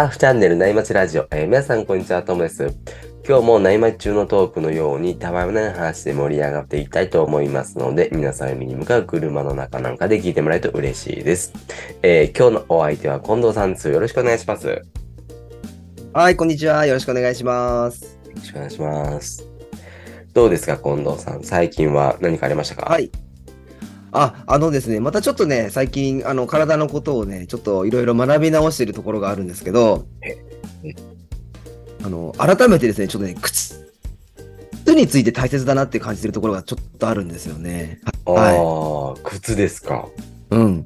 ターフチャンネル内町ラジオ、えー皆さんこんにちは、ともです。今日も内町中のトークのようにたわいない話で盛り上がっていきたいと思いますので、皆さん海に向かう車の中なんかで聞いてもらえると嬉しいです。えー今日のお相手は近藤さんです。よろしくお願いします。よはい、こんにちは。よろしくお願いします。ろしくお願いします。どうですか、近藤さん。最近は何かありましたか？はいい。あ、あのですね、またちょっとね、最近、あの、体のことをね、ちょっといろいろ学び直しているところがあるんですけどええ、あの、改めてですね、ちょっとね、靴、靴について大切だなって感じてるところがちょっとあるんですよね。あはあ、靴ですか。うん。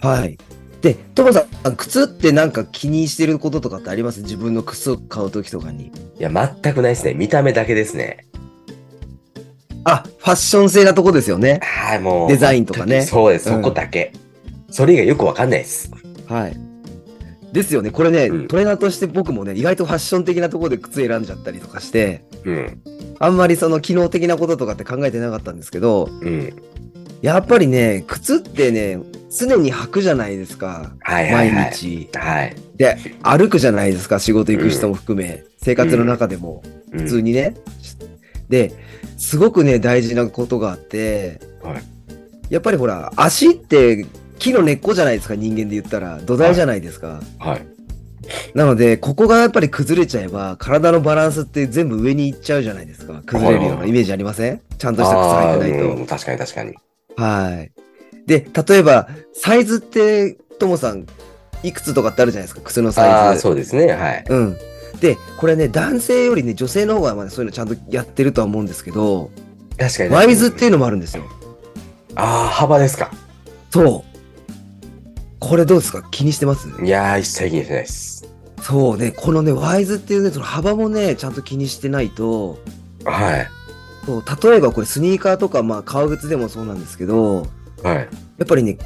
はい。で、トモさん、靴ってなんか気にしてることとかってあります？自分の靴を買うときとかに。いや、全くないですね。見た目だけですね。あ、ファッション性なとこですよね。はい、もう。デザインとかねそうです、うんそこだけ。それ以外よくわかんないです。はい。ですよね。これね、うんトレーナーとして僕もね、意外とファッション的なところで靴選んじゃったりとかして、うん。あんまりその機能的なこととかって考えてなかったんですけど、うん。やっぱりね、靴ってね、常に履くじゃないですか。はいはいはい。毎日。はい。で、歩くじゃないですか。仕事行く人も含め。生活の中でも。うん普通にね。で、すごくね、大事なことがあって、はいやっぱりほら、足って木の根っこじゃないですか、人間で言ったら。土台じゃないですか。はい。なので、ここがやっぱり崩れちゃえば、体のバランスって全部上に行っちゃうじゃないですか。崩れるようなイメージありません？ちゃんとした靴履いてないと。確かに確かに。はい。で、例えば、サイズって、ともさん、いくつとかってあるじゃないですか、靴のサイズ。そうですね。はい。うん。で、これね、男性よりね、女性の方がまだそういうのちゃんとやってるとは思うんですけど、確かに。ワイズっていうのもあるんですよ。ああ、幅ですか。そう。これどうですか？気にしてます？いやー、一切気にしてないです。そうね、このね、ワイズっていうね、その幅もね、ちゃんと気にしてないと、はい。そう例えばこれスニーカーとか、まあ、革靴でもそうなんですけど、はい。やっぱりね、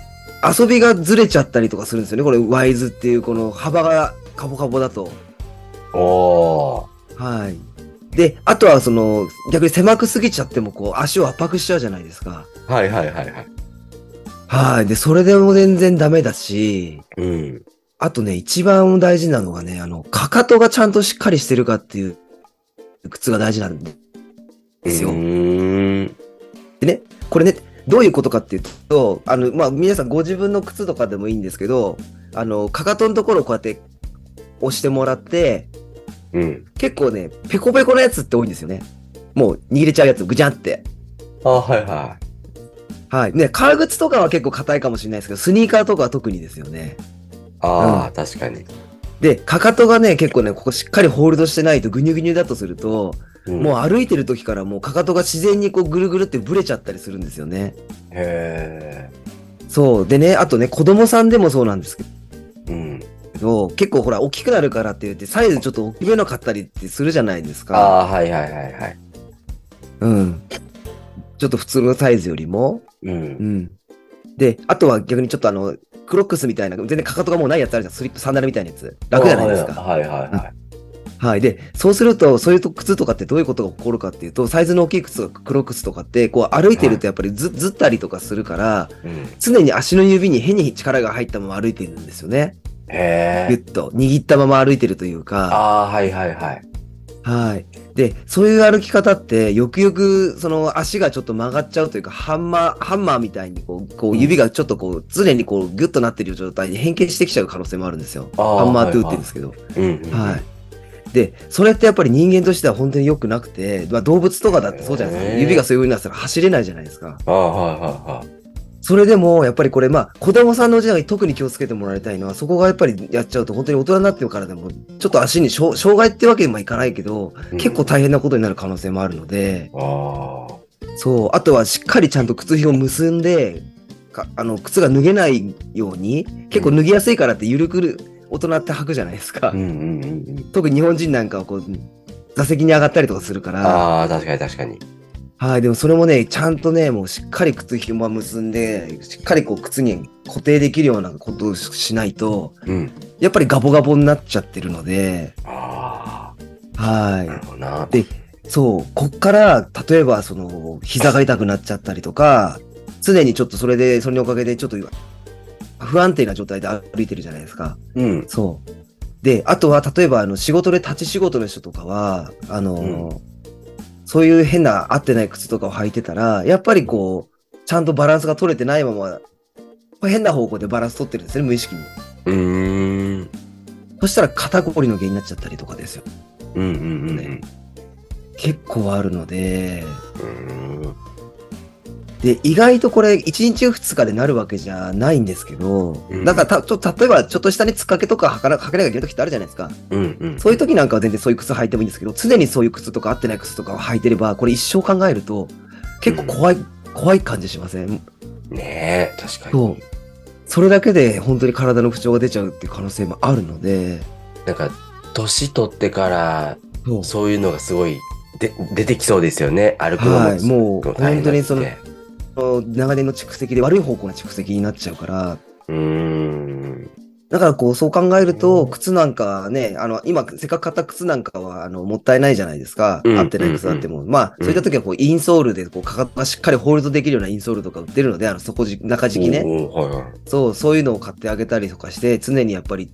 遊びがずれちゃったりとかするんですよね。これ、ワイズっていう、この幅がカボカボだと。おー。はい。で、あとはその、逆に狭くすぎちゃっても、こう、足を圧迫しちゃうじゃないですか。はいはいはいはい。はい。で、それでも全然ダメだし、うん。ああとね、一番大事なのがね、あの、かかとがちゃんとしっかりしてるかっていう、靴が大事なんですよ。でね、これね、どういうことかっていうと、あの、まあ、皆さんご自分の靴とかでもいいんですけど、あの、かかとのところをこうやって押してもらって、うん。結構ね、ペコペコなやつって多いんですよね。もう握れちゃうやつ、ぐじゃんって。あーはいははい。ね、革靴とかは結構硬いかもしれないですけど、スニーカーとかは特にですよね。い。ああ、確かに。で、かかとがね、結構ね、ここしっかりホールドしてないとぐにゅぐにゅだとすると、うんもう歩いてる時からもうかかとが自然にこうぐるぐるってブレちゃったりするんですよね。へそう。でね、あとね、子供さんでもそうなんですけえ。うん。ど、結構ほら、大きくなるからって言って、サイズちょっと大きめの買ったりってするじゃないですか。ああ、はいはいはいはい。うん。ちょっと普通のサイズよりも。う。うんん。で、あとは逆にちょっとあの、クロックスみたいな、全然かかとがもうないやつあるじゃん。スリップサンダルみたいなやつ。楽じゃないですか。はいはいはい。はい。で、そうすると、そういうと靴とかってどういうことが起こるかっていうと、サイズの大きい靴とかクロックスとかって、こう歩いてるとやっぱりず,、ずったりとかするから、うん。常に足の指に変に力が入ったまま歩いてるんですよね。へえ。ぎゅっと。握ったまま歩いてるというか。ああ、はいはいはい。はい。で、そういう歩き方って、よくよく、その足がちょっと曲がっちゃうというか、ハンマー、ハンマーみたいに、こう、こう指がちょっとこう、常にこう、ギュッとなってる状態に変形してきちゃう可能性もあるんですよ。あーハンマートゥーって言うんですけど。うんうん。はい。で、それってやっぱり人間としては本当に良くなくて、まあ、動物とかだってそうじゃないですか。へー指がそういう風になったら走れないじゃないですか。ああ、はいはいはい。それでも、やっぱりこれ、まあ、子供さんの時代に特に気をつけてもらいたいのは、そこがやっぱりやっちゃうと、本当に大人になってからでも、ちょっと足に障障害ってわけにもいかないけど、結構大変なことになる可能性もあるので、あそう、あとはしっかりちゃんと靴ひを結んで、かあの、靴が脱げないように、結構脱ぎやすいからって緩くる、大人って履くじゃないですか。あ。うんうんうんうん。特に日本人なんかはこう、座席に上がったりとかするから、ああ、確かに確かに。はい、でもそれもね、ちゃんとね、もうしっかり靴ひも結んで、しっかりこう靴に固定できるようなことをしないと、うん。やっぱりガボガボになっちゃってるので、あはあ、なるほどな。で、そう、こっから、例えば、その、膝が痛くなっちゃったりとか、常にちょっとそれで、それのおかげで、ちょっと不安定な状態で歩いてるじゃないですか。うん。そう。で、あとは、例えば、あの、仕事で立ち仕事の人とかは、あの、そういう変な合ってない靴とかを履いてたら、やっぱりこう、ちゃんとバランスが取れてないまま、変な方向でバランス取ってるんですね、無意識に。うーん。そしたら肩こりの原因になっちゃったりとかですよ。うんうんうんうん。ね結構あるので、うーんで、意外とこれ、1日2日でなるわけじゃないんですけど、うんだからた、ちょ例えば、ちょっとしたね、つっかけとか履かな履かなきゃいけない時ってあるじゃないですか。うんうん。そういう時なんかは全然そういう靴履いてもいいんですけど、常にそういう靴とか合ってない靴とかを履いてれば、これ一生考えると、結構怖い、怖い感じしません？ねえ、確かそうに。それだけで本当に体の不調が出ちゃうっていう可能性もあるので、なんか、年取ってから、そういうのがすごいで出てきそうですよね。歩くのも。はいもう本当にその長年の蓄積で悪い方向の蓄積になっちゃうから、うーん。だからこう、そう考えると、靴なんかはね、あの、今、せっかく買った靴なんかは、あの、もったいないじゃないですか。うん合ってない靴あっても。まあ、そういった時は、こう、インソールで、こう、かかとがしっかりホールドできるようなインソールとか売ってるので、あの、底じ、中敷きね。そう、そういうのを買ってあげたりとかして、常にやっぱり、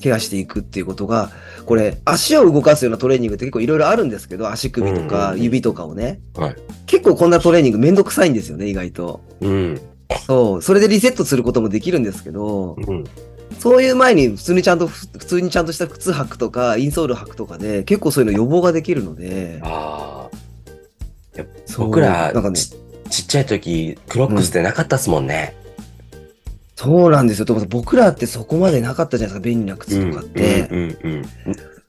ケアしていくっていうことが、これ、足を動かすようなトレーニングって結構いろいろあるんですけど、足首とうんうんかうん指とかをね。はい結構こんなトレーニングめんどくさいんですよね、意外と。うん。そう、それでリセットすることもできるんですけど、うん。そういう前に普通にちゃんと、ふ普通にちゃんとした靴履くとか、インソール履くとかで、結構そういうの予防ができるので、ああ。僕らなんかね、ちちっちゃい時、クロックスってなかったっすもんね。そうなんですよ。でも僕らってそこまでなかったじゃないですか、便利な靴とかって。うんうんうんうん。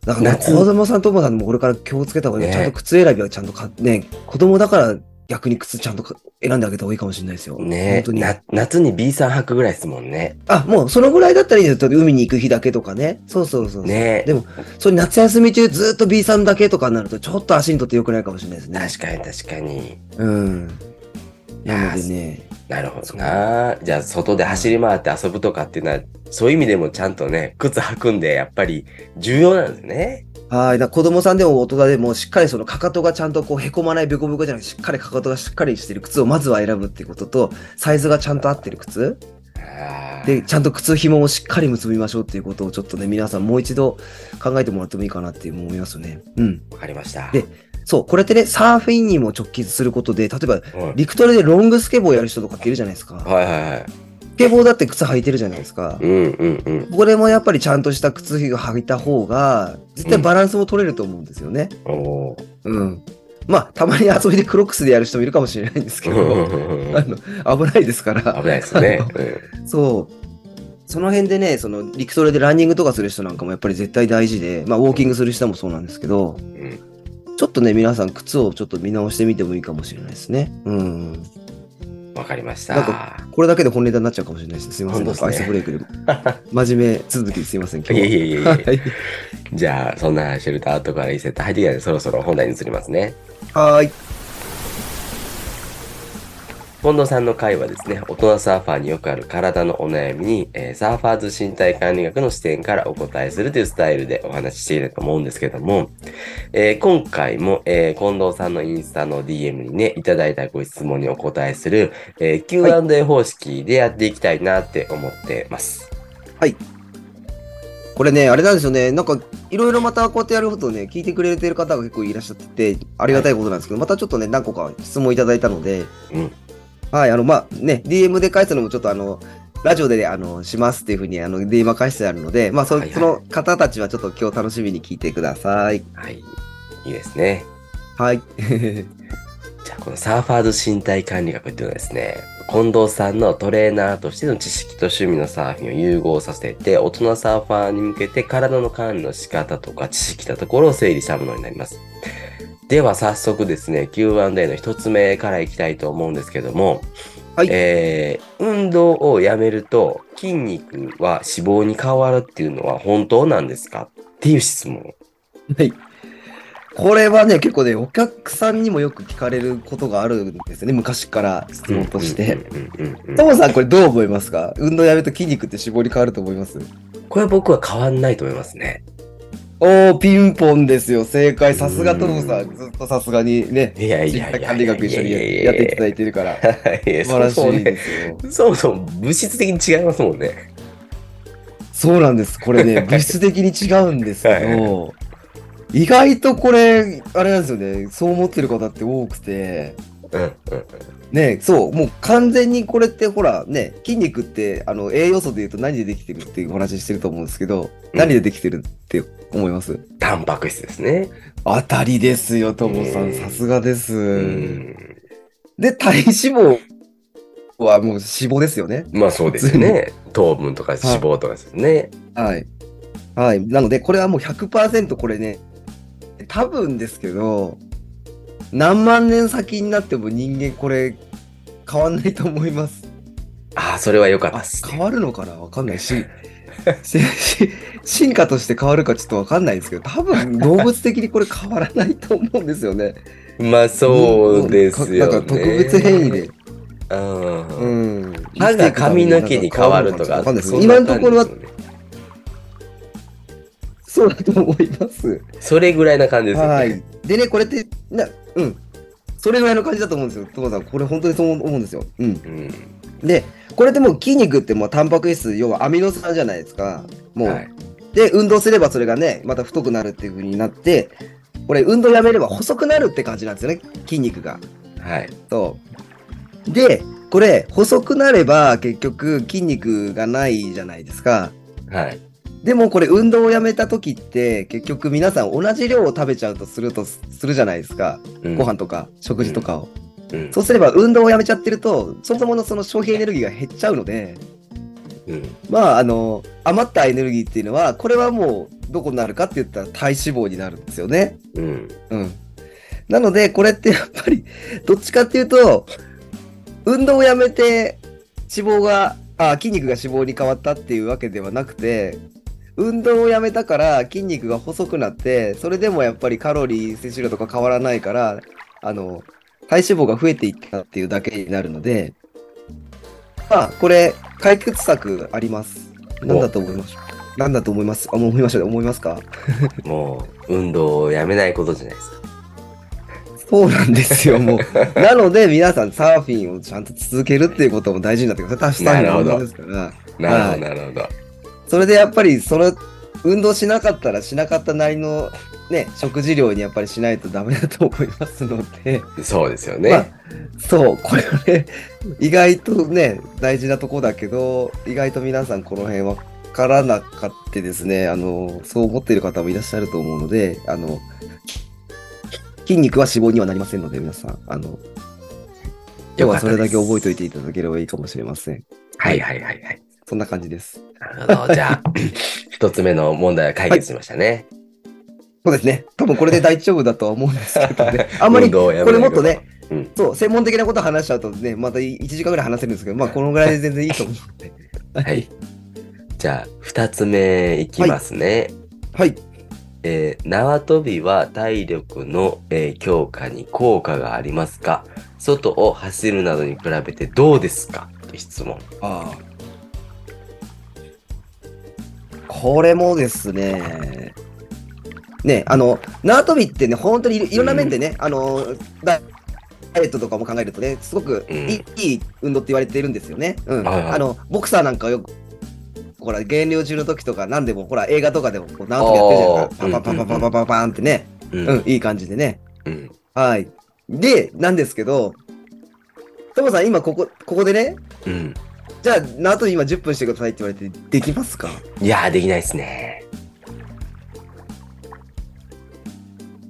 だから、子供さんともさんもこれから気をつけた方がいい。ねちゃんと靴選びはちゃんとか、ね、子供だから逆に靴ちゃんとか選んであげた方がいいかもしれないですよ。ね本当に。な夏に B さん履くぐらいですもんね。あ、もうそのぐらいだったらいいですよ。海に行く日だけとかね。そうそうそう。ねでも、それ夏休み中ずっと B さんだけとかになると、ちょっと足にとって良くないかもしれないですね。確かに確かに。うん。やなのでね。なるほどな。じゃあ、外で走り回って遊ぶとかっていうのは、そういう意味でもちゃんとね、靴履くんで、やっぱり重要なんですね。はい。だ子供さんでも大人でも、しっかりそのかかとがちゃんとこうへこまない、べこべこじゃなくて、しっかりかかとがしっかりしてる靴をまずは選ぶっていうことと、サイズがちゃんと合ってる靴で、ちゃんと靴紐をしっかり結びましょうっていうことをちょっとね、皆さんもう一度考えてもらってもいいかなって思いますね。うん。わかりました。でそう、これってね、サーフィンにも直結することで、例えば、はい陸トレでロングスケボーやる人とかっているじゃないですか。はいはいはい。スケボーだって靴履いてるじゃないですか。うんうんうん。これもやっぱりちゃんとした靴を履いた方が、絶対バランスも取れると思うんですよね。おーうん。まあ、たまに遊びでクロックスでやる人もいるかもしれないんですけど、あの危ないですから。危ないですね。そう。その辺でね、その陸トレでランニングとかする人なんかもやっぱり絶対大事で、まあウォーキングする人もそうなんですけど、うんうんちょっとね、皆さん靴をちょっと見直してみてもいいかもしれないですね。うん。わかりました。なんかこれだけで本ネタになっちゃうかもしれないです。すいません。ねアイスブレイクで。真面目続きすいません。今日は。いえいえいえいえはい。じゃあ、そんなシェルターとかリセット入ってきたので、そろそろ本題に移りますね。はーい。近藤さんの回はですね、大人サーファーによくある体のお悩みに、えーサーファーズ身体管理学の視点からお答えするというスタイルでお話ししていると思うんですけども、えー今回も、えー近藤さんのインスタの DM にね、いただいたご質問にお答えする、えー Q&A 方式でやっていきたいなって思ってます。これね、あれなんですよね。なんか、いろいろまたこうやってやるとね、聞いてくれてる方が結構いらっしゃってて、ありがたいことなんですけど、またちょっとね、何個か質問いただいたので、うんはい、あの、まあ、ね、DM で返すのもちょっとあの、ラジオでね、あの、しますっていうふうに、あの、DM は返してあるので、まあ、そ,、はいはいその方たちはちょっと今日楽しみに聞いてください。はい。いいですね。はい。じゃあ、このサーファーズ身体管理学っていうのはですね、近藤さんのトレーナーとしての知識と趣味のサーフィンを融合させて、大人サーファーに向けて体の管理の仕方とか知識のところを整理したものになります。では早速ですね、Q&A の一つ目からいきたいと思うんですけども、はいえー、運動をやめると筋肉は脂肪に変わるっていうのは本当なんですか？っていう質問。はい。これはね、結構ね、お客さんにもよく聞かれることがあるんですよね、昔から質問として。トモさん、これどう思いますか？運動やめると筋肉って脂肪に変わると思います？これは僕は変わんないと思いますね。おー、ピンポンですよ。正解。さすがトモさん。ずっとさすがにね、いやい身やいや管理学一緒にやっていただいてるから。素晴らしいですよ。そもそも物質的に違いますもんね。そうなんです。これね、物質的に違うんですけど、意外とこれ、あれなんですよね、そう思ってる方って多くて、うんうんね、そう、もう完全にこれってほら、ね、筋肉って、あの、栄養素で言うと何でできてるっていうお話してると思うんですけど、うん何でできてるって思います？タンパク質ですね。当たりですよ、ともさうんん。さすがです。うん。で、体脂肪はもう脂肪ですよね。まあそうですよね。糖分とか脂肪とかですね。はい。はい。なので、これはもう100%これね、多分ですけど、何万年先になっても人間これ変わんないと思います。ああ、それは良かったあっす、ね。変わるのかな？わかんない し、進化として変わるかちょっとわかんないですけど、多分動物的にこれ変わらないと思うんですよね。まあそうですよね。なんか特別変異で。うん。うん。歯が髪の毛に変わるとか、わかんないですそんな今のところはそうだと思います。それぐらいな感じですよね。はい。でね、これって、な、うん。それぐらいの感じだと思うんですよ。トモさん、これ本当にそう思うんですよ。うん。うん。で、これってもう筋肉ってもうタンパク質、要はアミノ酸じゃないですか。もう。はい。で、運動すればそれがね、また太くなるっていう風になって、これ運動やめれば細くなるって感じなんですよね。筋肉が。はい。そう。で、これ、細くなれば結局筋肉がないじゃないですか。はい。でもこれ運動をやめた時って結局皆さん同じ量を食べちゃうとするとするじゃないですか。うんご飯とか食事とかを。うん。そうすれば運動をやめちゃってると、そもそものその消費エネルギーが減っちゃうので、うん。まああの、余ったエネルギーっていうのは、これはもうどこになるかって言ったら体脂肪になるんですよね。うん。うん。なので、これってやっぱり、どっちかっていうと、運動をやめて脂肪が、あ、筋肉が脂肪に変わったっていうわけではなくて、運動をやめたから筋肉が細くなって、それでもやっぱりカロリー摂取量とか変わらないから、あの、体脂肪が増えていったっていうだけになるので、まあ、これ、解決策あります。何だと思います？何だと思います？あ、もう思いました思いますか？もう、運動をやめないことじゃないですか。そうなんですよ、もう。なので、皆さん、サーフィンをちゃんと続けるっていうことも大事になってくる。それサーフィンの運動ですから。なるほど、はいなるほど。それでやっぱり、その、運動しなかったらしなかったなりの、ね、食事量にやっぱりしないとダメだと思いますので、そうですよまあね。そう、これはね、意外とね、大事なとこだけど、意外と皆さんこの辺わからなかったですね、あの、そう思っている方もいらっしゃると思うので、あの、筋肉は脂肪にはなりませんので、皆さん、あの、今日はそれだけ覚えておいていただければいいかもしれません。はいはいはいはい。そんな感じです。なるほど。じゃあ、一つ目の問題は解決しましたね。そうですね。多分これで大丈夫だとは思うんですけどね。あんまり、これもっとね、うんそう、専門的なこと話しちゃうとね、また1時間ぐらい話せるんですけど、まあこのぐらいで全然いいと思うので。はい。じゃあ、二つ目いきますね。はい。えー縄跳びは体力の、えー強化に効果がありますか？外を走るなどに比べてどうですか？と質問。ああ。これもですね、ね、あの、縄跳びってね、本当にいろんな面でね、あの、ダイエットとかも考えるとね、すごくいい,、うんいい運動って言われてるんですよね。うん。はいはいあの、ボクサーなんかよく、ほら、減量中の時とか、何でも、ほら、映画とかでも、こう縄跳びやってるじゃないですか。パンパンパンパンパンパンパンってね、うん。うん、いい感じでね。うん。はい。で、なんですけど、トモさん、今ここ、ここでね、うん。じゃあ、縄跳び今10分してくださいって言われて、できますか？いやー、できないですね。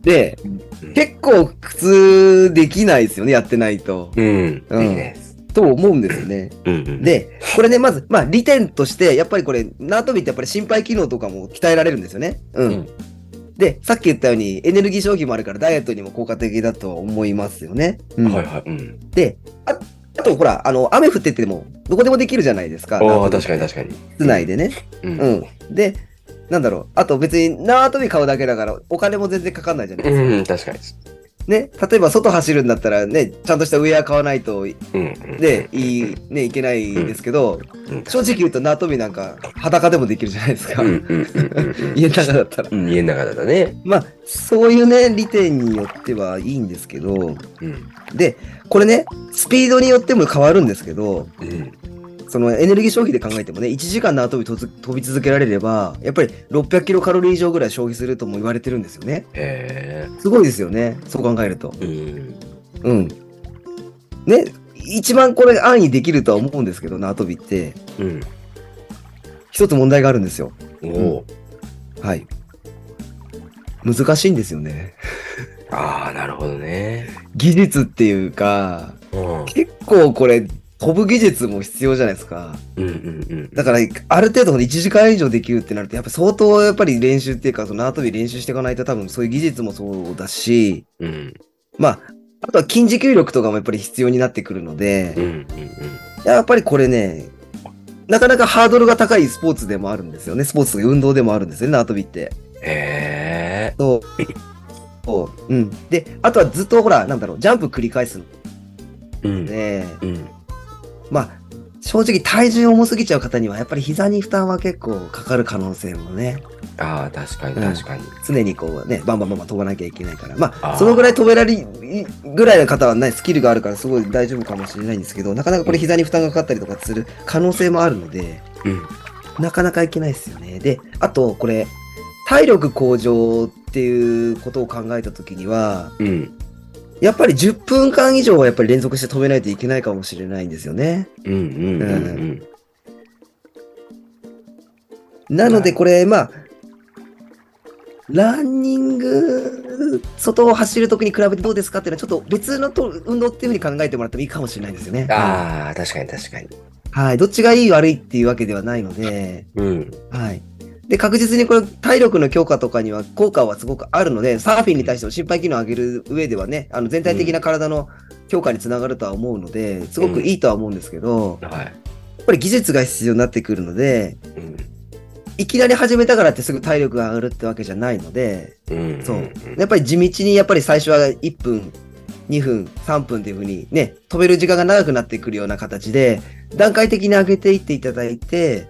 で、うん結構普通できないですよね、やってないと。うん。できないです。と思うんですよね。うんうん。で、これね、まず、まあ、利点として、やっぱりこれ、縄跳びってやっぱり心肺機能とかも鍛えられるんですよね。うん。うんで、さっき言ったように、エネルギー消費もあるから、ダイエットにも効果的だと思いますよね。うんはいはい。うん。で、ああと、ほら、あの、雨降ってても、どこでもできるじゃないですか。ああ、確かに確かに。室内でね。うん。う。ん。で、なんだろう。あと別に縄跳び買うだけだから、お金も全然かかんないじゃないですか。うん、確かに。ね、例えば外走るんだったらね、ちゃんとしたウェア買わないと、ね、いい、ね、いけないですけど、うん正直言うと縄跳びなんか裸でもできるじゃないですか。家の中だったら。うん、家の中だったね。まあ、そういうね、利点によってはいいんですけど、うん。で、これね、スピードによっても変わるんですけど、うん。そのエネルギー消費で考えてもね、1時間縄跳び飛び続けられれば、やっぱり600キロカロリー以上ぐらい消費するとも言われてるんですよね。へすごいですよね。そう考えると。え。うん。うん。ね、一番これ安易にできるとは思うんですけど、縄跳びって、うん。一つ問題があるんですよ。おお。はい。難しいんですよね。ああ、なるほどね。技術っていうか、うん。結構これ、飛ぶ技術も必要じゃないですか。うんうんうん。だから、ある程度1時間以上できるってなると、やっぱ相当やっぱり練習っていうか、その縄跳び練習していかないと多分そういう技術もそうだし、うん。まあ、あとは筋持久力とかもやっぱり必要になってくるのでうん。やっぱりこれね、なかなかハードルが高いスポーツでもあるんですよね。スポーツとか運動でもあるんですよね、縄跳びって。へえ。そう。そう。うん。で、あとはずっとほら、なんだろう、ジャンプ繰り返すのうん。で、うん。まあ、正直体重重すぎちゃう方には、やっぱり膝に負担は結構かかる可能性もね、ああ、確かにうん確かに。常にこうね、バンバンバンバン飛ばなきゃいけないから。まあ、あーそのぐらい飛べられるぐらいの方はね、スキルがあるからすごい大丈夫かもしれないんですけど、なかなかこれ膝に負担がかかったりとかする可能性もあるので、うん。なかなかいけないですよね。で、あと、これ、体力向上っていうことを考えたときには、うん。やっぱり10分間以上はやっぱり連続して飛べないといけないかもしれないんですよね。うんうんうんうん。なのでこれ、まあ、ランニング、外を走るときに比べてどうですかっていうのは、ちょっと別のと運動っていうふうに考えてもらってもいいかもしれないんですよね。ああ、確かに確かに。はい。どっちがいい悪いっていうわけではないので、うん。はい。で、確実にこれ、体力の強化とかには効果はすごくあるので、サーフィンに対しても心肺機能を上げる上ではね、あの全体的な体の強化につながるとは思うので、すごくいいとは思うんですけど、やっぱり技術が必要になってくるので、いきなり始めたからってすぐ体力が上がるってわけじゃないので、そう。やっぱり地道にやっぱり最初は1分、2分、3分っていうふうにね、飛べる時間が長くなってくるような形で、段階的に上げていっていただいて、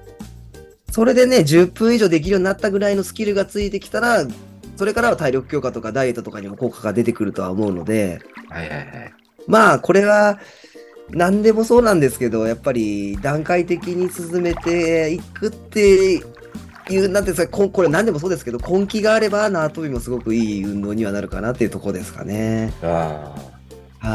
それでね、10分以上できるようになったぐらいのスキルがついてきたら、それからは体力強化とかダイエットとかにも効果が出てくるとは思うので、はいはいはい。まあ、これは、何でもそうなんですけど、やっぱり段階的に進めていくっていう、なんていうんですか、ここれ何でもそうですけど、根気があれば縄跳びもすごくいい運動にはなるかなっていうところですかね。ああ、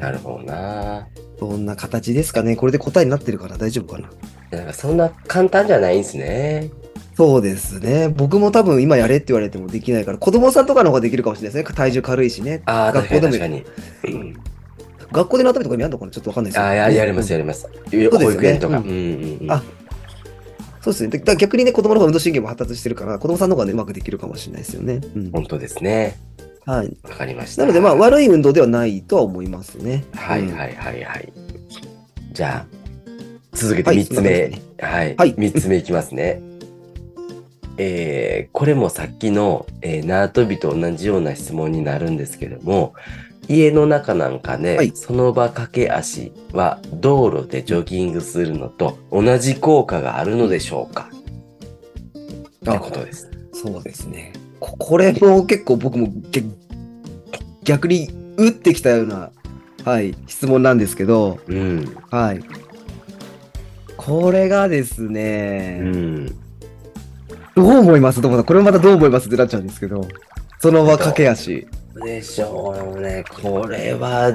なはるほどな。い。そんな形ですかね。これで答えになってるから大丈夫かな。なんかそんな簡単じゃないんですね。そうですね。僕も多分今やれって言われてもできないから、子供さんとかの方ができるかもしれないですね。体重軽いしね。ああ、確かに学校でも確かに。うん学校で縄跳びとかにあるのかな？ちょっとわかんないですああ、ややりますやりります。すよね保育園とか。うううんうん。あそうですね。だから逆にね、子供の方が運動神経も発達してるから、子供さんの方がね、うまくできるかもしれないですよね。うん本当ですね。はい。わかりました。なので、まあ、悪い運動ではないとは思いますね。うんはいはいはいはい。じゃあ、続けてはい3つ目。はい。はい3つ目いきますね。えー、これもさっきの、えー、縄跳びと同じような質問になるんですけども、家の中なんかで、はいその場駆け足は道路でジョギングするのと同じ効果があるのでしょうか？ってことです。そうですね。ここれも結構僕もげ逆に打ってきたような、はい、質問なんですけど、うん。はい。これがですうね、ん。どう思います？どうもこれもまたどう思いますってなっちゃうんですけど、その場駆け足。でしょうね。これは、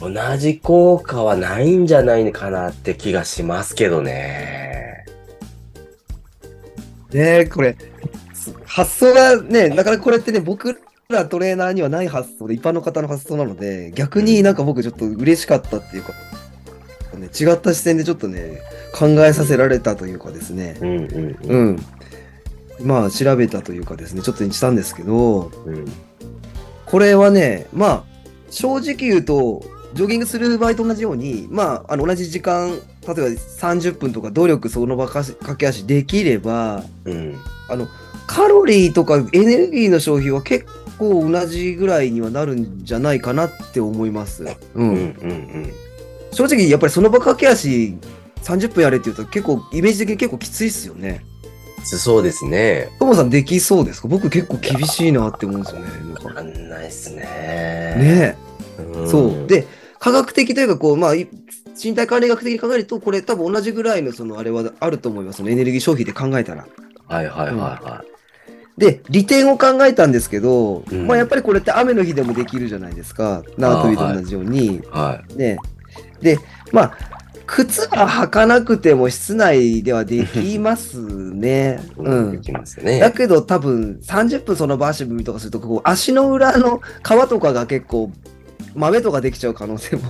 同じ効果はないんじゃないかなって気がしますけどね。ねこれ、す発想がね、なかなかこれってね、僕らトレーナーにはない発想で、一般の方の発想なので、逆になんか僕ちょっと嬉しかったっていうか、ね、違った視点でちょっとね、考えさせられたというかですね、うんうんうん。まあ、調べたというかですね、ちょっとしたんですけど、うん。これはね、まあ、正直言うと、ジョギングする場合と同じように、まあ、あの同じ時間、例えば30分とか努力その場かし駆け足できれば、うん。あの、カロリーとかエネルギーの消費は結構同じぐらいにはなるんじゃないかなって思います。う。うんんうん正直、やっぱりその場駆け足30分やれって言うと結構、イメージ的に結構きついっすよね。うん。そうですね。ともさんできそうですか？僕結構厳しいなって思うんですよね。わかんないっすね。ねうんそう。、で、科学的というか、こう、まあ、い身体管理学的に考えると、これ多分同じぐらいのそのあれはあると思います。そのエネルギー消費で考えたら。はいはいはいはで、利点を考えたんですけど、うんまあやっぱりこれって雨の日でもできるじゃないですか。縄跳びと同じように。い。はね。で、まあ、靴は履かなくても室内ではできますね。い。うん。できますね。だけど多分30分そのバーシブミとかすると、こう 足の裏の皮とかが結構豆とかできちゃう可能性も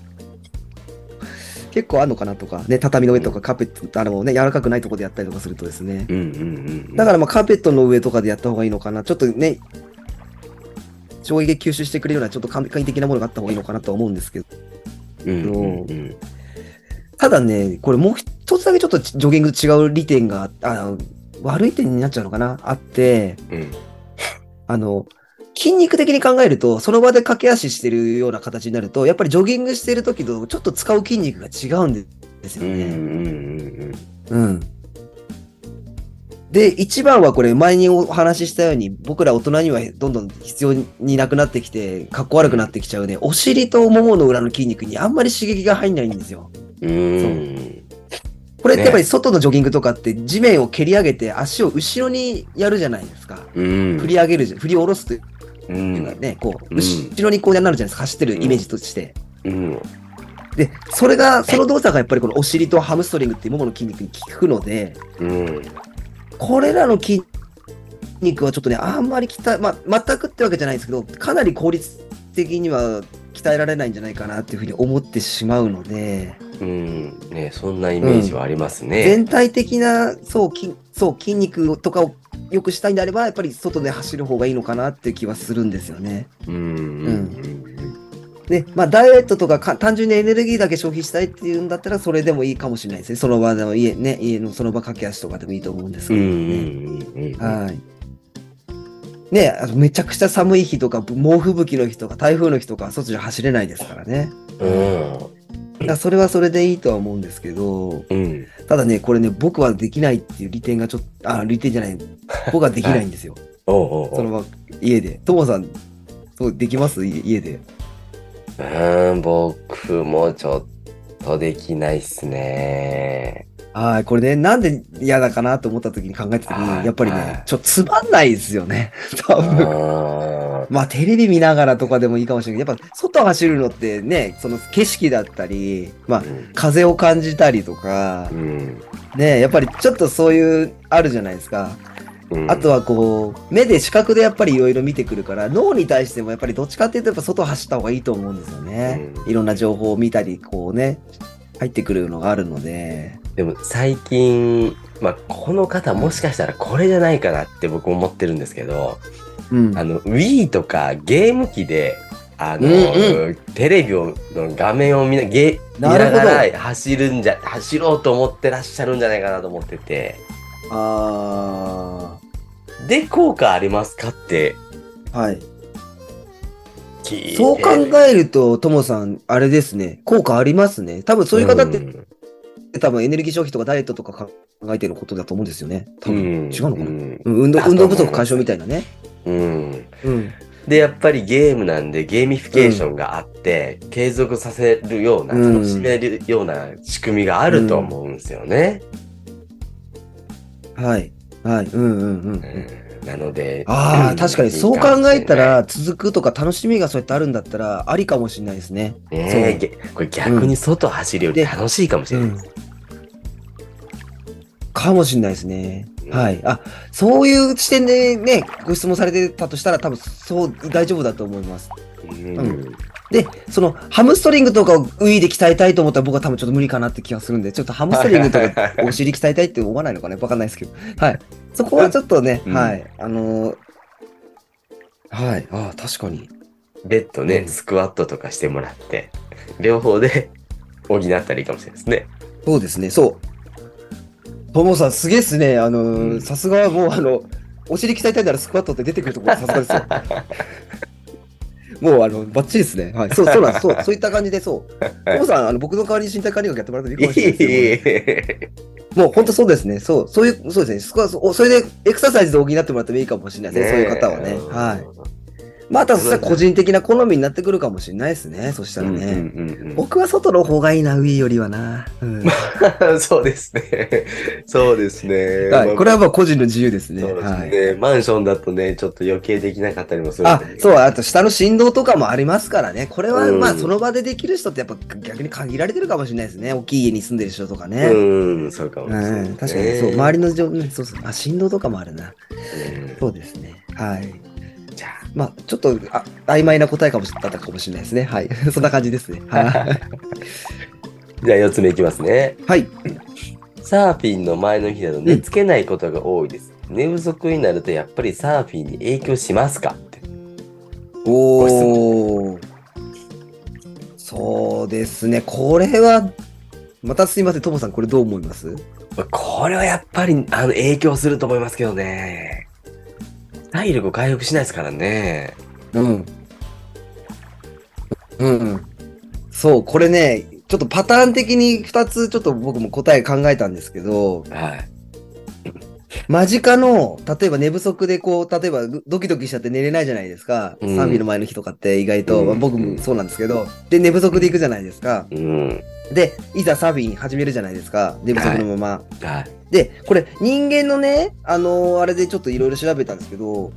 結構あるのかなとか、ね、畳の上とかカーペット、あのね、柔らかくないところでやったりとかするとですね。うんうんうん。だからまあカーペットの上とかでやった方がいいのかな。ちょっとね、衝撃吸収してくれるようなちょっと簡易的なものがあった方がいいのかなとは思うんですけど。うんうんうん。ただね、これもう一つだけちょっとジョギング違う利点が、あ悪い点になっちゃうのかな？あって、うんあの、筋肉的に考えると、その場で駆け足してるような形になると、やっぱりジョギングしてる時とちょっと使う筋肉が違うんですようんうんね。うんうん。で、一番はこれ、前にお話ししたように、僕ら大人にはどんどん必要になくなってきて、かっこ悪くなってきちゃうね、お尻とももの裏の筋肉にあんまり刺激が入んないんですよ。うん。うん。これってやっぱり外のジョギングとかって地面を蹴り上げて足を後ろにやるじゃないですか。うん。振り上げるじゃ、振り下ろすといううんかね、こう、うん後ろにこうなるじゃないですか、走ってるイメージとして。うん。で、それが、その動作がやっぱりこのお尻とハムストリングっていうももの筋肉に効くので、うん。これらの筋肉はちょっとね、あんまり鍛え、まあ、全くってわけじゃないですけど、かなり効率的には鍛えられないんじゃないかなっていうふうに思ってしまうので、うん。ねそんなイメージはありますね。全体的な、そう、筋そう筋肉とかを良くしたいんであれば、やっぱり外で走る方がいいのかなっていう気はするんですよね。うんうんうんで、まあ、ダイエットとかか単純にエネルギーだけ消費したいっていうんだったら、それでもいいかもしれないですね。その場でも家、ね、家のその場駆け足とかでもいいと思うんですけど、んね。はい。ねあのめちゃくちゃ寒い日とか、猛吹雪の日とか、台風の日とかは外じゃ走れないですからね。うん。だそれはそれでいいとは思うんですけど、うん。ただね、これね、僕はできないっていう利点がちょっと、あ、利点じゃない、僕はできないんですよ。おうおうおう。そのまま家で。ともさん、そうできます？い家で。うん、僕もちょっとできないっすね。はい、これね、なんで嫌だかなと思った時に考えた時はいに、やっぱりはいね、ちょっとつまんないですよね。多分。あまあ、テレビ見ながらとかでもいいかもしれないけど、やっぱ外走るのってね、その景色だったり、まあ、風を感じたりとかう、ん。ね、やっぱりちょっとそういう、あるじゃないですか。うんあとはこう、目で視覚でやっぱりいろいろ見てくるから、脳に対してもやっぱりどっちかっていうとやっぱ外走った方がいいと思うんですよね。うんいろんな情報を見たり、こうね、入ってくるのがあるので。でも最近、まあ、この方もしかしたらこれじゃないかなって僕思ってるんですけど、うん。あの、Wii とかゲーム機で、あの、うんテレビをの画面を見なゲ見ながら走るんじゃ、走ろうと思ってらっしゃるんじゃないかなと思ってて、あで、効果ありますかってあ、はい。聞いて。そう考えると、ともさん、あれですね、効果ありますね。多分そういう方って、ん多分エネルギー消費とかダイエットとか考えてることだと思うんですよね。多分、うん違うのかな、うんうん運動運動不足解消みたいなね。うん。うん。で、やっぱりゲームなんでゲーミフィケーションがあって、継続させるような、うん楽しめるような仕組みがあると思うんですよね。はい。はい。うんうんうん。うんなので。ああ、うん確かにそう考えた、ら、続くとか楽しみがそうやってあるんだったら、ありかもしれないですね。ねげこれ逆に外走るより楽しいかもしれないです。かもしれないですね。うんはい。あ、そういう視点でね、ご質問されてたとしたら、多分そう、大丈夫だと思います。うんうんで、その、ハムストリングとかをウィーで鍛えたいと思ったら僕は多分ちょっと無理かなって気がするんで、ちょっとハムストリングとかお尻鍛えたいって思わないのかねわかんないですけど。はい。そこはちょっとね、うんはい。あのーはい。ああ、確かに。別途ね、うんスクワットとかしてもらって、両方で 補ったらいいかもしれないですね。そうですね、そう。ともさん、すげえっすね。あのーうんさすがもう、あの、お尻鍛えたいならスクワットって出てくるところさすがですよ。もう、あの、バッチリですね。はい。そう、そうなんです。そう、そういった感じで、そう。ともさん、あの、僕の代わりに身体管理学やってもらってもいいかもしれないですよ。もう本当そうですね。そう、そういう、そうですね。そこはそそれでエクササイズで補ってもらってもいいかもしれないですね。そういう方はね。はい。まあ、ただそ個人的な好みになってくるかもしれないですね。そしたらね。うんうんうん僕は外の方がいいな、ウィーよりはな。そうですね。そうですね。はい、まあこれはもう個人の自由ですね。そうですはい。ね。マンションだとね、ちょっと余計できなかったりもするんあで、そう、あと下の振動とかもありますからね。これは、うんまあ、その場でできる人ってやっぱ逆に限られてるかもしれないですね。大きい家に住んでる人とかね。うん、そうかもしれない、うん、確かに、そう、周りのそうそう、あ、振動とかもあるな。うんそうですね。はい。まあ、ちょっと、あ、曖昧な答えかもしれったかもしれないですね。はい。そんな感じですね。はい。あ、じゃあ4つ目いきますね。はい。サーフィンの前の日だと寝つけないことが多いです。寝不足になるとやっぱりサーフィンに影響しますか？って。おー。そうですね。これは、またすいません、ともさん、これどう思います？これはやっぱりあの影響すると思いますけどね。体力回復しないですからね。うん。うん。そう、これね、ちょっとパターン的に2つちょっと僕も答え考えたんですけど、はい。間近の、例えば寝不足でこう、例えばドキドキしちゃって寝れないじゃないですか。うんサーフィンの前の日とかって意外と、うんまあ僕もそうなんですけど、で、寝不足で行くじゃないですか。うん。で、いざサーフィン始めるじゃないですか。寝不足のまま。はい。で、これ人間のね、あのーあれでちょっといろいろ調べたんですけど、はい。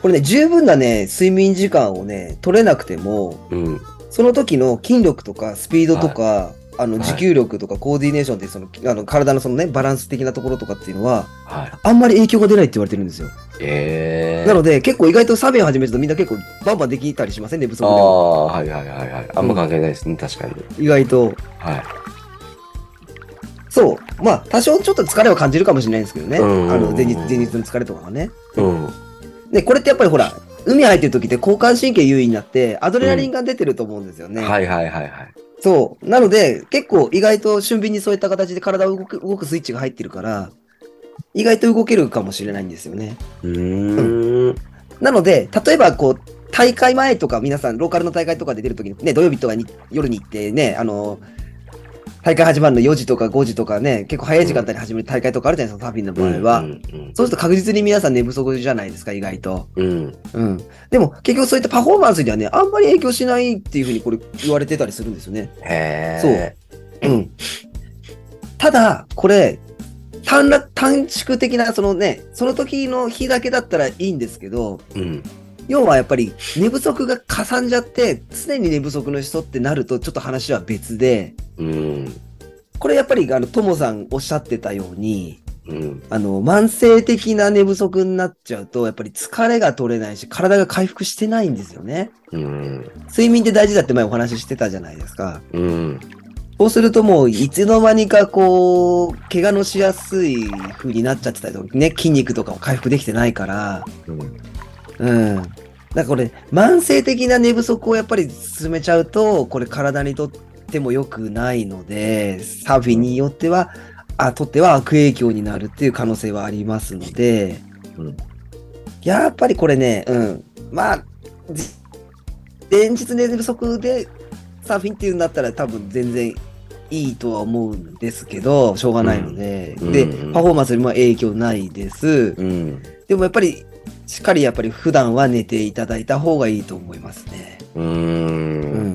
これね、十分なね、睡眠時間をね、取れなくても、うん。その時の筋力とかスピードとか、あのはい持久力とかコーディネーションっていうそのあの体のそのねバランス的なところとかっていうのははい。あんまり影響が出ないって言われてるんですよ。えー。なので結構意外とサーフィンを始めるとみんな結構バンバンできたりしませんね、不足あでも。あ、はいはいはいはい。あんま関係ないですね、確かに。意外と。はい。そう。まあ多少ちょっと疲れは感じるかもしれないんですけどね。うんあの前日、前日の疲れとかはね。うん。で、これってやっぱりほら、海入ってる時って交感神経優位になってアドレナリンが出てると思うんですよね。はいはいはいはい。そう。なので、結構意外と俊敏にそういった形で体を動く動くスイッチが入ってるから、意外と動けるかもしれないんですよね。うーん。なので、例えばこう、大会前とか皆さん、ローカルの大会とかで出るときに、ね、土曜日とかに夜に行ってね、あの、大会始まるの4時とか5時とかね、結構早い時間帯に始める大会とかあるじゃないですか、サーフィンの場合は。うんそうすると確実に皆さん寝不足じゃないですか、意外と。うんうん。うん。でも、結局そういったパフォーマンスにはね、あんまり影響しないっていうふうにこれ言われてたりするんですよね。へえ。うん。ただ、これ、短絡短縮的な、そのね、その時の日だけだったらいいんですけど、うん。要はやっぱり寝不足がかさんじゃって、常に寝不足の人ってなると、ちょっと話は別で、うん。これやっぱり、あの、ともさんおっしゃってたように、うん。あの、慢性的な寝不足になっちゃうと、やっぱり疲れが取れないし、体が回復してないんですよね。うん。睡眠って大事だって前お話ししてたじゃないですか。うん。そうするともう、いつの間にかこう、怪我のしやすい風になっちゃってたりとか、ね、筋肉とかも回復できてないから、うん。だからこれ、慢性的な寝不足をやっぱり進めちゃうと、これ体にとっても良くないので、サーフィンによっては、あ、とっては悪影響になるっていう可能性はありますので、うんやっぱりこれね、うん。まあ、じ前日寝不足でサーフィンっていうんだったら多分全然いいとは思うんですけど、しょうがないので、で、うんうんパフォーマンスにも影響ないです。うん。でもやっぱり、しっかりやっぱり普段は寝ていただいた方がいいと思いますね。う。うんん。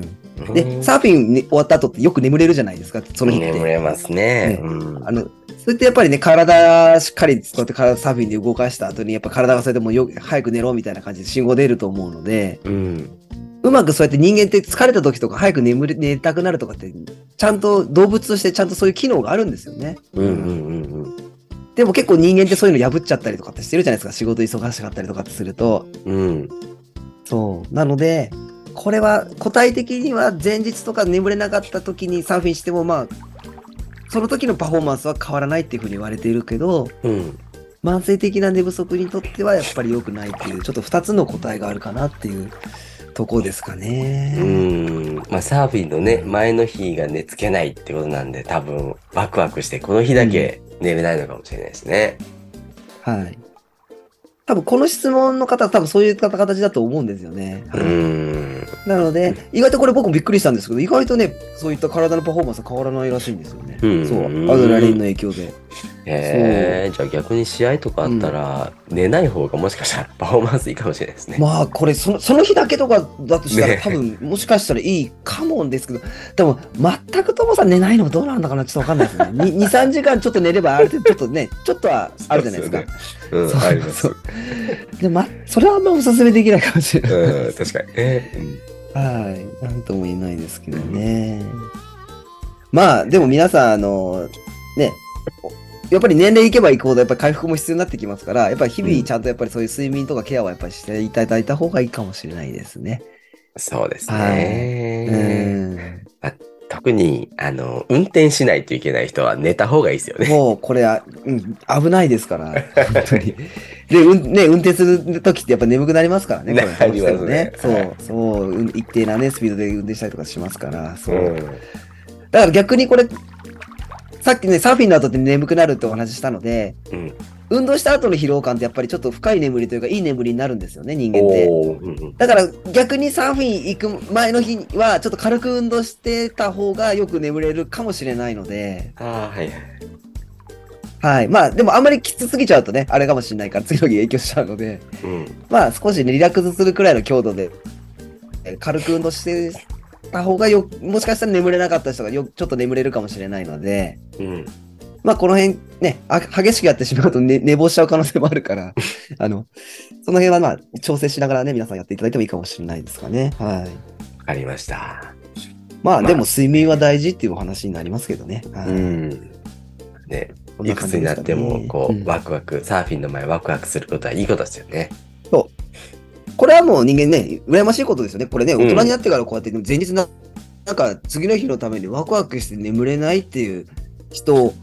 で、サーフィン、ね、終わった後ってよく眠れるじゃないですか、その日って。眠れますね。ねうんあの、それってやっぱりね、体しっかりこうやって体サーフィンで動かした後に、やっぱ体がそれでもうよ早く寝ろみたいな感じで信号出ると思うので、うん。うまくそうやって人間って疲れた時とか早く眠れ寝たくなるとかって、ちゃんと動物としてちゃんとそういう機能があるんですよね。うんうんうんでも結構人間ってそういうの破っちゃったりとかってしてるじゃないですか。仕事忙しかったりとかってすると。うん。うん。そう。なので、これは個体的には前日とか眠れなかった時にサーフィンしてもまあ、その時のパフォーマンスは変わらないっていうふうに言われているけど、うん。慢性的な寝不足にとってはやっぱり良くないっていう、ちょっと2つの答えがあるかなっていうとこですかうね。ん。まあ、サーフィンのね、前の日が寝つけないってことなんで、多分、ワクワクして、この日だけ寝れないのかもしれないですね。はい。多分この質問の方は多分そういう形だと思うんですよね。うん。なので、意外とこれ僕もびっくりしたんですけど、意外とね、そういった体のパフォーマンスは変わらないらしいんですよね。うんそう、アドレナリンの影響で。へえ、じゃあ逆に試合とかあったら、寝ない方がもしかしたらパフォーマンスいいかもしれないですね。まあ、これその、その日だけとかだとしたら、ね多分、もしかしたらいいかもですけど、でも、全くともさん寝ないのどうなんだかな、ちょっとわかんないですね。2、2 3時間ちょっと寝れば、ある程度、ちょっとね、ちょっとはあるじゃないですか。そうですよね。うん、あります。そうで、ま、それはあんまおすすめできないかもしれない。うん、確かにね。うんはい。なんとも言えないですけどね。まあ、でも皆さん、あの、ね、やっぱり年齢いけばいくほど、やっぱり回復も必要になってきますから、やっぱり日うん々ちゃんとやっぱりそういう睡眠とかケアはやっぱりしていただいた方がいいかもしれないですね。そうですはいね。うん。特に、あの、運転しないといけない人は寝た方がいいですよね。もう、これは、うん、危ないですから、本当に。で、うん、ね、運転するときってやっぱ眠くなりますからね。ねこれどうしてもありますねそう、はいそう、うん一定なね、スピードで運転したりとかしますから、そう。うんだから逆にこれ、さっきね、サーフィンの後って眠くなるってお話ししたので、うん。運動した後の疲労感ってやっぱりちょっと深い眠りというか、いい眠りになるんですよね、人間って。うんうんだから逆にサーフィン行く前の日は、ちょっと軽く運動してた方がよく眠れるかもしれないので、ああ、はいはい。はい。まあ、でもあんまりきつすぎちゃうとね、あれかもしれないから、次の日影響しちゃうので、うん。まあ、少しね、リラックスするくらいの強度で、え軽く運動してた方がよ、もしかしたら眠れなかった人がよちょっと眠れるかもしれないので、うん。まあ、この辺ね、あ激しくやってしまうと、ね、寝坊しちゃう可能性もあるから、あの、その辺はまあ、調整しながらね、皆さんやっていただいてもいいかもしれないですかね。はい。わかりました。まあ、まあでも睡眠は大事っていうお話になりますけどね。はいうん。ね、こんないくつになっても、こう、うんワクワク、サーフィンの前ワクワクすることはいいことですよね。これはもう人間ね、羨ましいことですよね。これね、ん大人になってからこうやって前日な、なんか次の日のためにワクワクして眠れないっていう人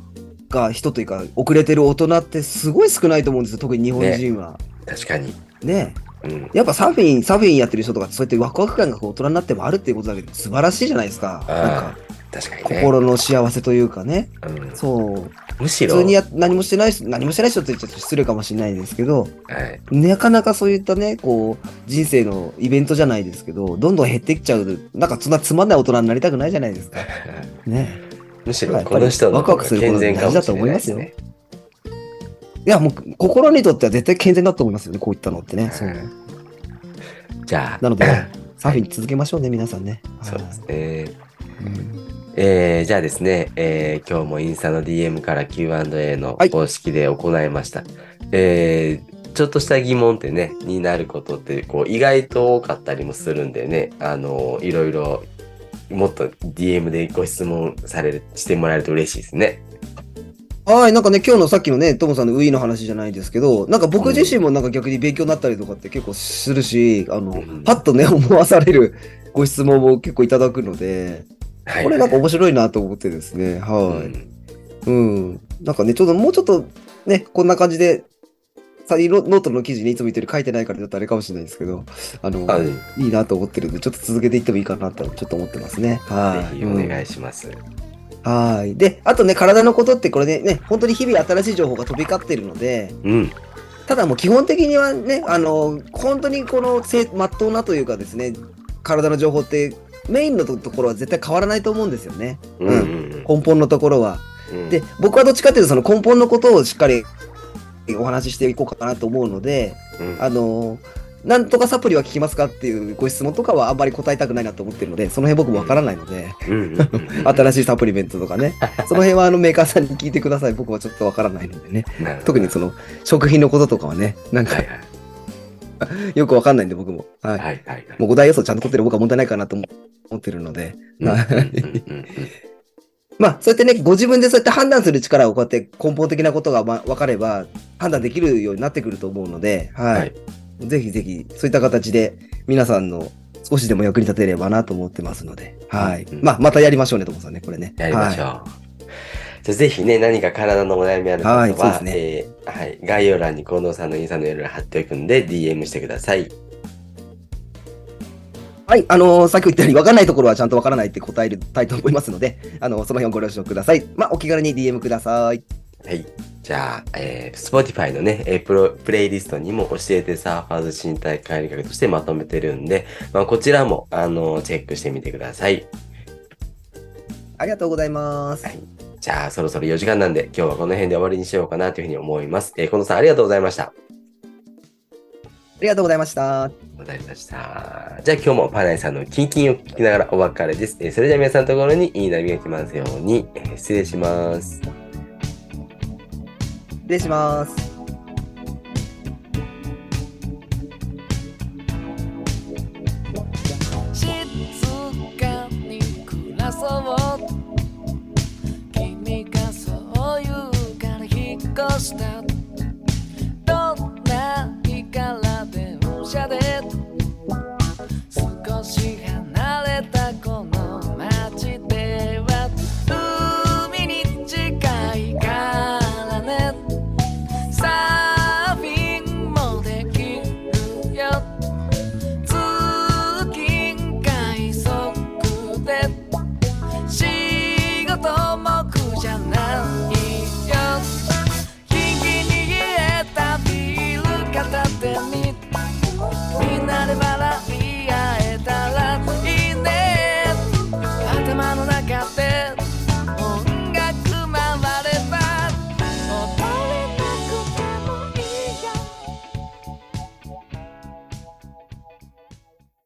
が、人というか、遅れてる大人ってすごい少ないと思うんですよ。特に日本人は。確かに。ねうん。やっぱサーフィン、サーフィンやってる人とか、そうやってワクワク感がこう大人になってもあるっていうことだけで素晴らしいじゃないですか。なんあか、確かにね。心の幸せというかね。うん、そう。むしろ、普通にや何もしてない人、何もしてない人って言っちゃ失礼かもしれないですけど、はい、なかなかそういったね、こう、人生のイベントじゃないですけど、どんどん減ってきちゃう、なんかそんなつまんない大人になりたくないじゃないですか。ね。むしろやっぱりこの人のワクワクすること健全かもしれないです大事だと思いますね。いや、もう、心にとっては絶対健全だと思いますよね、こういったのってね。そう。じゃあ、なので、サーフィン続けましょうね、皆さんね。そうですね。うんえー、じゃあですね、えー今日もインスタの DM から Q&A のはい公式で行いました。えーちょっとした疑問ってね、になることって、こう、意外と多かったりもするんでね、あの、いろいろ、もっと DM でご質問される、してもらえると嬉しいですね。はい、なんかね、今日のさっきのね、トモさんのウィーの話じゃないですけど、なんか僕自身もなんか逆に勉強になったりとかって結構するし、あのうん、パッとね、思わされるご質問も結構いただくので、はい。これなんか面白いなと思ってですね、うはい。んうん。なんかね、ちょっともうちょっとね、こんな感じで、さノノートの記事にいつも言ってる書いてないからちょっとあれかもしれないですけど、あの、はいいいなと思ってるんで、ちょっと続けていってもいいかなとちょっと思ってますね。はい。ぜひお願いします。うんはい。で、あとね、体のことってこれね、ね、本当に日々新しい情報が飛び交ってるので、うん。ただもう基本的にはね、あの、本当にこの正、まっとうなというかですね、体の情報ってメインのところは絶対変わらないと思うんですよね。うんうん根本のところは。うん。で、僕はどっちかっていうとその根本のことをしっかりお話ししていこうかなと思うので、うん、あの、なんとかサプリは効きますかっていうご質問とかはあんまり答えたくないなと思ってるので、その辺僕もわからないので、新しいサプリメントとかね、その辺はあのメーカーさんに聞いてください。僕はちょっとわからないのでね。特にその食品のこととかはね、なんか。よくわかんないんで僕も。はい。はいはいはい。もう5大要素ちゃんと取ってる僕は問題ないかなと思ってるので。まあ、そうやってね、ご自分でそうやって判断する力をこうやって根本的なことがま分かれば、判断できるようになってくると思うので、はい。はいぜひぜひ、そういった形で、皆さんの少しでも役に立てればなと思ってますので、はい。うんまあ、またやりましょうね、ともさんね、これね。やりましょう。はじゃあぜひね、何か体のお悩みある方は、はいねえーはい、概要欄に近藤さんのインスタの URL 貼っておくんで、DM してください。はい。あのーさっき言ったように、分かんないところはちゃんと分からないって答えたいと思いますので、あのその辺をご了承ください。まあ、お気軽に DM ください。はい。じゃあ、えー、Spotify のね、えープロ、プレイリストにも教えてサーファーズ身体管理学としてまとめてるんで、まあ、こちらも、あの、チェックしてみてください。ありがとうございます。はいじゃあ、そろそろ4時間なんで、今日はこの辺で終わりにしようかなというふうに思います。えー、近藤さんありがとうございました。ありがとうございました。ありがとうございました。じゃあ今日もパナイさんのキンキンを聞きながらお別れです。えーそれでは皆さんのところにいい波が来ますように、えー失礼します。失礼します。引っ